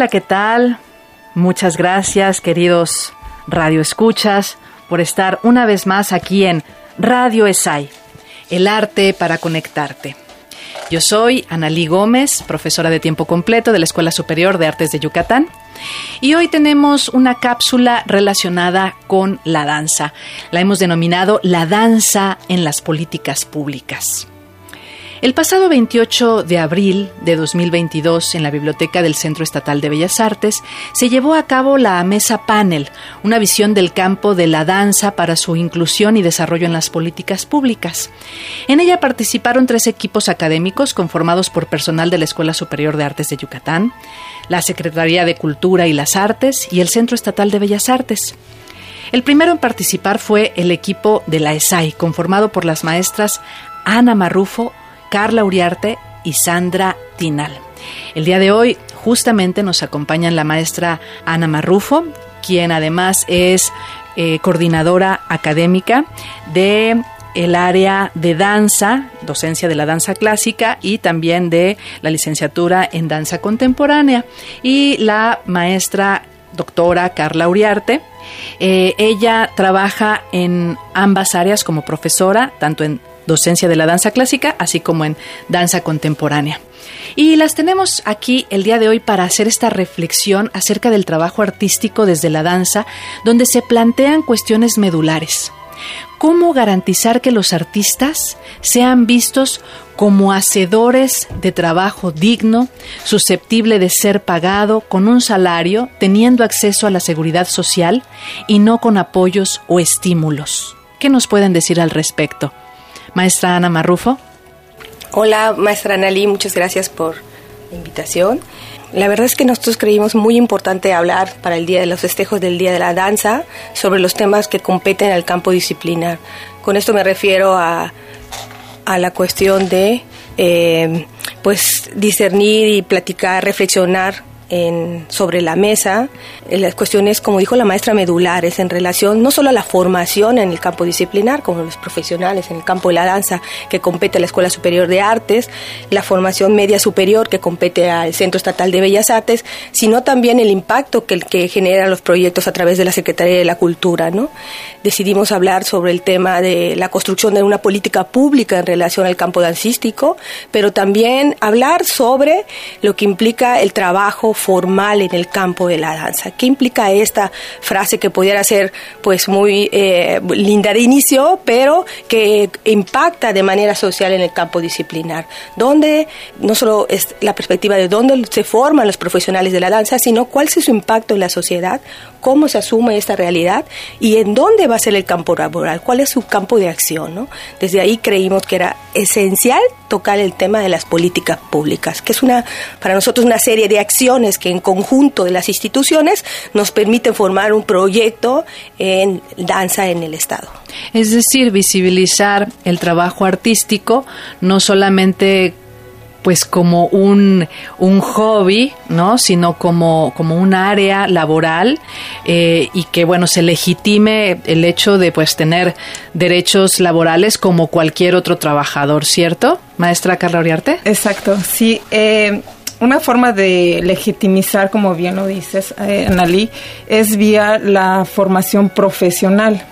Hola, ¿qué tal? Muchas gracias, queridos Radio Escuchas, por estar una vez más aquí en Radio ESAI, el arte para conectarte. Yo soy Analí Gómez, profesora de tiempo completo de la Escuela Superior de Artes de Yucatán, y hoy tenemos una cápsula relacionada con la danza. La hemos denominado La danza en las políticas públicas. El pasado 28 de abril de 2022, en la Biblioteca del Centro Estatal de Bellas Artes, se llevó a cabo la Mesa Panel, una visión del campo de la danza para su inclusión y desarrollo en las políticas públicas. En ella participaron tres equipos académicos conformados por personal de la Escuela Superior de Artes de Yucatán, la Secretaría de Cultura y las Artes y el Centro Estatal de Bellas Artes. El primero en participar fue el equipo de la ESAI, conformado por las maestras Ana Marrufo, Carla Uriarte y Sandra Tinal. El día de hoy justamente nos acompañan la maestra Ana Marrufo, quien además es eh, coordinadora académica de el área de danza, docencia de la danza clásica y también de la licenciatura en danza contemporánea. Y la maestra doctora Carla Uriarte. Eh, ella trabaja en ambas áreas como profesora, tanto en docencia de la danza clásica, así como en danza contemporánea. Y las tenemos aquí el día de hoy para hacer esta reflexión acerca del trabajo artístico desde la danza, donde se plantean cuestiones medulares. ¿Cómo garantizar que los artistas sean vistos como hacedores de trabajo digno, susceptible de ser pagado con un salario, teniendo acceso a la seguridad social y no con apoyos o estímulos? ¿Qué nos pueden decir al respecto? Maestra Ana Marrufo. Hola, maestra Analí, muchas gracias por la invitación. La verdad es que nosotros creímos muy importante hablar para el Día de los Festejos del Día de la Danza sobre los temas que competen al campo disciplinar. Con esto me refiero a, a la cuestión de eh, pues discernir y platicar, reflexionar en, sobre la mesa las cuestiones, como dijo la maestra, medulares en relación no solo a la formación en el campo disciplinar, como los profesionales en el campo de la danza que compete a la Escuela Superior de Artes, la formación media superior que compete al Centro Estatal de Bellas Artes, sino también el impacto que, que generan los proyectos a través de la Secretaría de la Cultura. ¿no? Decidimos hablar sobre el tema de la construcción de una política pública en relación al campo dancístico, pero también hablar sobre lo que implica el trabajo formal en el campo de la danza. ¿Qué implica esta frase que pudiera ser pues muy eh, linda de inicio, pero que impacta de manera social en el campo disciplinar? Donde no solo es la perspectiva de dónde se forman los profesionales de la danza, sino cuál es su impacto en la sociedad, cómo se asume esta realidad y en dónde va a ser el campo laboral, cuál es su campo de acción. ¿no? Desde ahí creímos que era esencial tocar el tema de las políticas públicas, que es una para nosotros una serie de acciones que en conjunto de las instituciones nos permiten formar un proyecto en danza en el Estado. Es decir, visibilizar el trabajo artístico no solamente pues como un, un hobby, ¿no? Sino como, como un área laboral eh, y que, bueno, se legitime el hecho de, pues, tener derechos laborales como cualquier otro trabajador, ¿cierto? Maestra Carla Oriarte. Exacto, sí. Eh, una forma de legitimizar, como bien lo dices, eh, es vía la formación profesional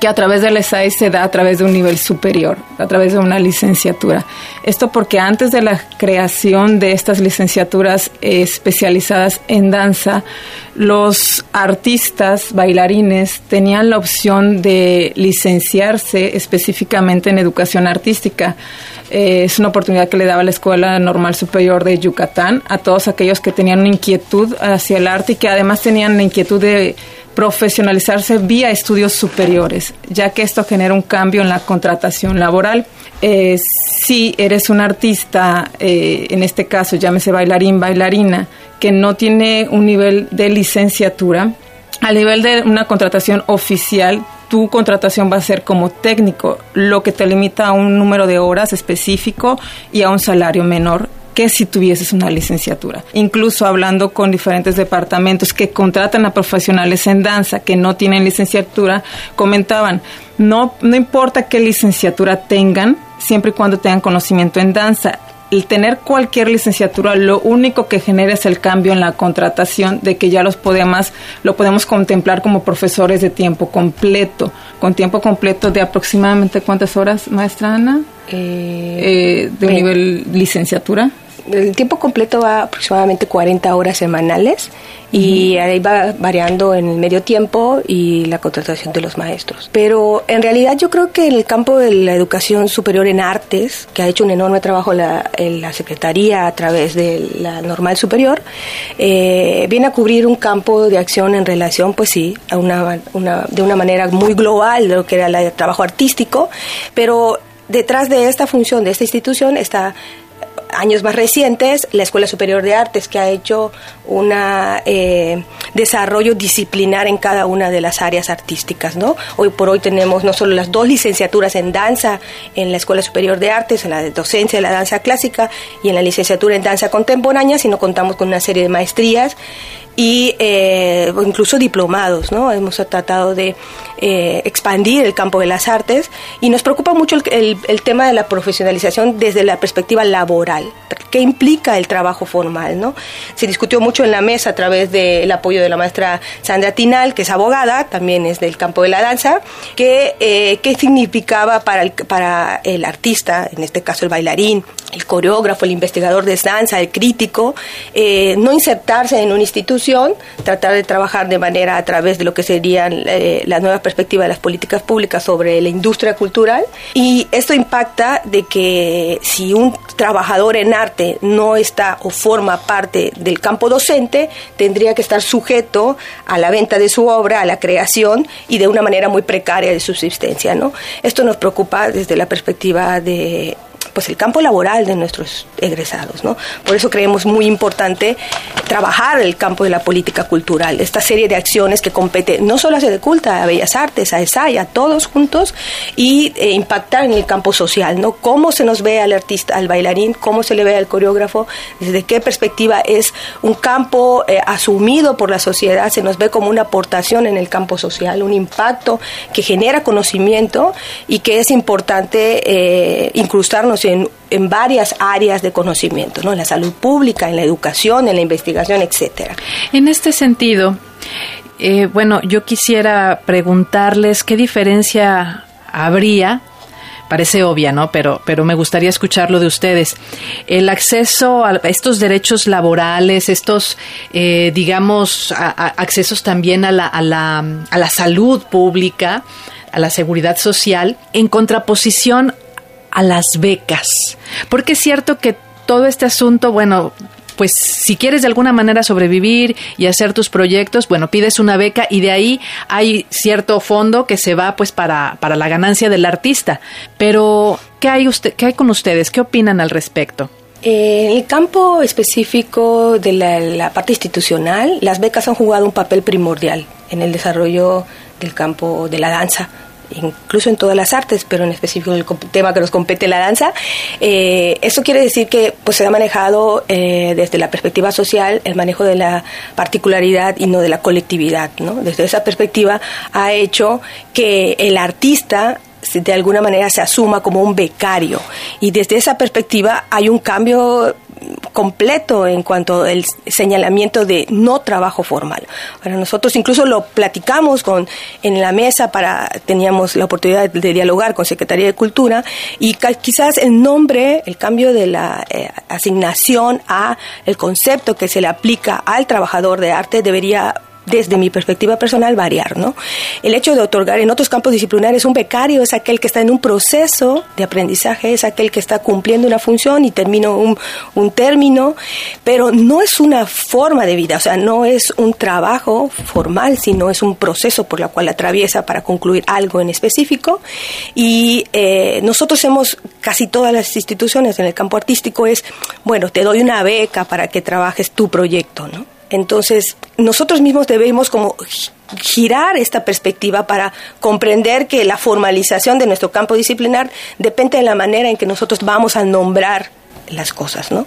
que a través del ESAI se da a través de un nivel superior, a través de una licenciatura. Esto porque antes de la creación de estas licenciaturas especializadas en danza, los artistas, bailarines, tenían la opción de licenciarse específicamente en educación artística. Es una oportunidad que le daba la Escuela Normal Superior de Yucatán a todos aquellos que tenían una inquietud hacia el arte y que además tenían la inquietud de profesionalizarse vía estudios superiores, ya que esto genera un cambio en la contratación laboral. Eh, si eres un artista, eh, en este caso llámese bailarín, bailarina, que no tiene un nivel de licenciatura, a nivel de una contratación oficial, tu contratación va a ser como técnico, lo que te limita a un número de horas específico y a un salario menor que si tuvieses una licenciatura. Incluso hablando con diferentes departamentos que contratan a profesionales en danza que no tienen licenciatura, comentaban, no, no importa qué licenciatura tengan, siempre y cuando tengan conocimiento en danza el tener cualquier licenciatura lo único que genera es el cambio en la contratación de que ya los podemos lo podemos contemplar como profesores de tiempo completo con tiempo completo de aproximadamente cuántas horas maestra Ana eh, eh de nivel licenciatura el tiempo completo va aproximadamente 40 horas semanales y ahí va variando en el medio tiempo y la contratación de los maestros. Pero en realidad yo creo que en el campo de la educación superior en artes, que ha hecho un enorme trabajo la, en la Secretaría a través de la normal superior, eh, viene a cubrir un campo de acción en relación, pues sí, a una, una, de una manera muy global de lo que era el trabajo artístico, pero detrás de esta función, de esta institución, está años más recientes, la Escuela Superior de Artes, que ha hecho un eh, desarrollo disciplinar en cada una de las áreas artísticas. ¿no? Hoy por hoy tenemos no solo las dos licenciaturas en danza en la Escuela Superior de Artes, en la docencia de la danza clásica y en la licenciatura en danza contemporánea, sino contamos con una serie de maestrías y eh, incluso diplomados, ¿no? Hemos tratado de eh, expandir el campo de las artes y nos preocupa mucho el, el, tema de la profesionalización desde la perspectiva laboral. ¿Qué implica el trabajo formal, no? Se discutió mucho en la mesa a través del apoyo de la maestra Sandra Tinal, que es abogada, también es del campo de la danza, que eh, qué significaba para el, para el artista, en este caso el bailarín, el coreógrafo, el investigador de danza, el crítico, eh, no insertarse en una tratar de trabajar de manera a través de lo que serían eh, las nuevas perspectivas de las políticas públicas sobre la industria cultural. Y esto impacta de que si un trabajador en arte no está o forma parte del campo docente, tendría que estar sujeto a la venta de su obra, a la creación y de una manera muy precaria de subsistencia. ¿no? Esto nos preocupa desde la perspectiva de pues el campo laboral de nuestros egresados, ¿no? Por eso creemos muy importante trabajar el campo de la política cultural, esta serie de acciones que compete no solo a Sedeculta, a Bellas Artes, a ESAI, a todos juntos y eh, impactar en el campo social, ¿no? Cómo se nos ve al artista, al bailarín, cómo se le ve al coreógrafo, desde qué perspectiva es un campo eh, asumido por la sociedad, se nos ve como una aportación en el campo social, un impacto que genera conocimiento y que es importante eh, incrustarnos en, varias áreas de conocimiento, ¿no? en la salud pública, en la educación, en la investigación, etcétera. En este sentido, eh, bueno, yo quisiera preguntarles qué diferencia habría parece obvia, ¿no? Pero, pero me gustaría escucharlo de ustedes. El acceso a estos derechos laborales, estos, eh, digamos, accesos también a la, a, la, a la salud pública, a la seguridad social, en contraposición a las becas. Porque es cierto que todo este asunto, bueno, pues si quieres de alguna manera sobrevivir y hacer tus proyectos, bueno, pides una beca y de ahí hay cierto fondo que se va pues para, para la ganancia del artista. Pero, ¿qué hay, usted, ¿qué hay con ustedes? ¿Qué opinan al respecto? En el campo específico de la, la, parte institucional, las becas han jugado un papel primordial en el desarrollo del campo de la danza incluso en todas las artes, pero en específico en el tema que nos compete la danza. Eh, esto quiere decir que pues, se ha manejado eh, desde la perspectiva social el manejo de la particularidad y no de la colectividad. ¿no? Desde esa perspectiva ha hecho que el artista de alguna manera se asuma como un becario y desde esa perspectiva hay un cambio completo en cuanto al señalamiento de no trabajo formal. Para nosotros incluso lo platicamos con en la mesa para teníamos la oportunidad de dialogar con Secretaría de Cultura y quizás el nombre, el cambio de la eh, asignación a el concepto que se le aplica al trabajador de arte debería desde mi perspectiva personal, variar, ¿no? El hecho de otorgar en otros campos disciplinares un becario es aquel que está en un proceso de aprendizaje, es aquel que está cumpliendo una función y termina un, término, pero no es una forma de vida, o sea, no es un trabajo formal, sino es un proceso por el cual atraviesa para concluir algo en específico. Y eh, nosotros hemos, casi todas las instituciones en el campo artístico es, bueno, te doy una beca para que trabajes tu proyecto, ¿no? Entonces, nosotros mismos debemos como girar esta perspectiva para comprender que la formalización de nuestro campo disciplinar depende de la manera en que nosotros vamos a nombrar las cosas, ¿no?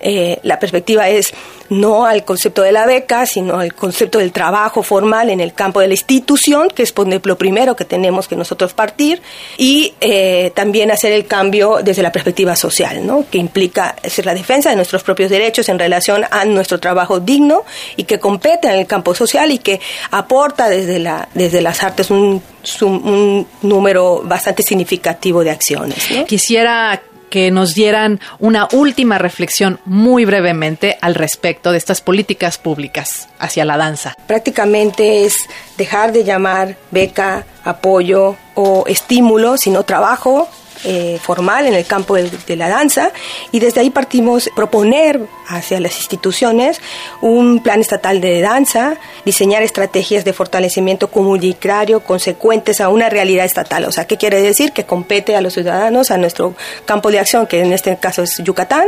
Eh, la perspectiva es no al concepto de la beca, sino al concepto del trabajo formal en el campo de la institución, que es lo primero que tenemos que nosotros partir, y eh, también hacer el cambio desde la perspectiva social, ¿no? Que implica hacer la defensa de nuestros propios derechos en relación a nuestro trabajo digno y que compete en el campo social y que aporta desde, la, desde las artes un, un número bastante significativo de acciones. ¿no? Quisiera que nos dieran una última reflexión muy brevemente al respecto de estas políticas públicas hacia la danza. Prácticamente es dejar de llamar beca, apoyo o estímulo, sino trabajo eh, formal en el campo de, la danza y desde ahí partimos proponer hacia las instituciones un plan estatal de danza, diseñar estrategias de fortalecimiento comunitario consecuentes a una realidad estatal. O sea, ¿qué quiere decir? Que compete a los ciudadanos, a nuestro campo de acción, que en este caso es Yucatán,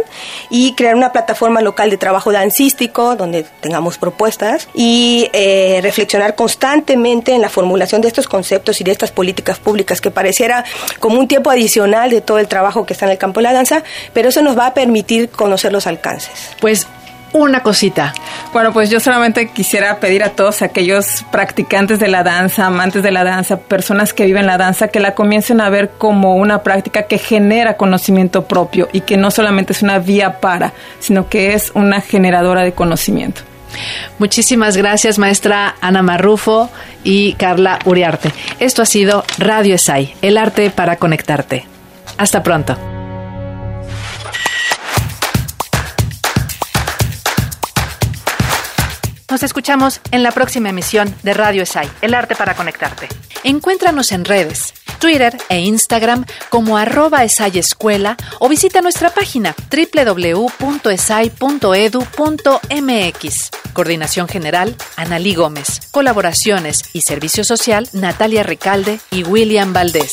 y crear una plataforma local de trabajo dancístico donde tengamos propuestas y eh, reflexionar constantemente en la formulación de estos conceptos y de estas políticas públicas que pareciera como un tiempo adicional de todo el trabajo que está en el campo de la danza, pero eso nos va a permitir conocer los alcances. Pues una cosita. Bueno, pues yo solamente quisiera pedir a todos aquellos practicantes de la danza, amantes de la danza, personas que viven la danza, que la comiencen a ver como una práctica que genera conocimiento propio y que no solamente es una vía para, sino que es una generadora de conocimiento. Muchísimas gracias, maestra Ana Marrufo y Carla Uriarte. Esto ha sido Radio ESAI, el arte para conectarte. Hasta pronto. Nos escuchamos en la próxima emisión de Radio ESAI, El Arte para Conectarte. Encuéntranos en redes, Twitter e Instagram como arroba esayescuela o visita nuestra página www.esai.edu.mx. Coordinación General, Analí Gómez. Colaboraciones y Servicio Social, Natalia Recalde y William Valdés.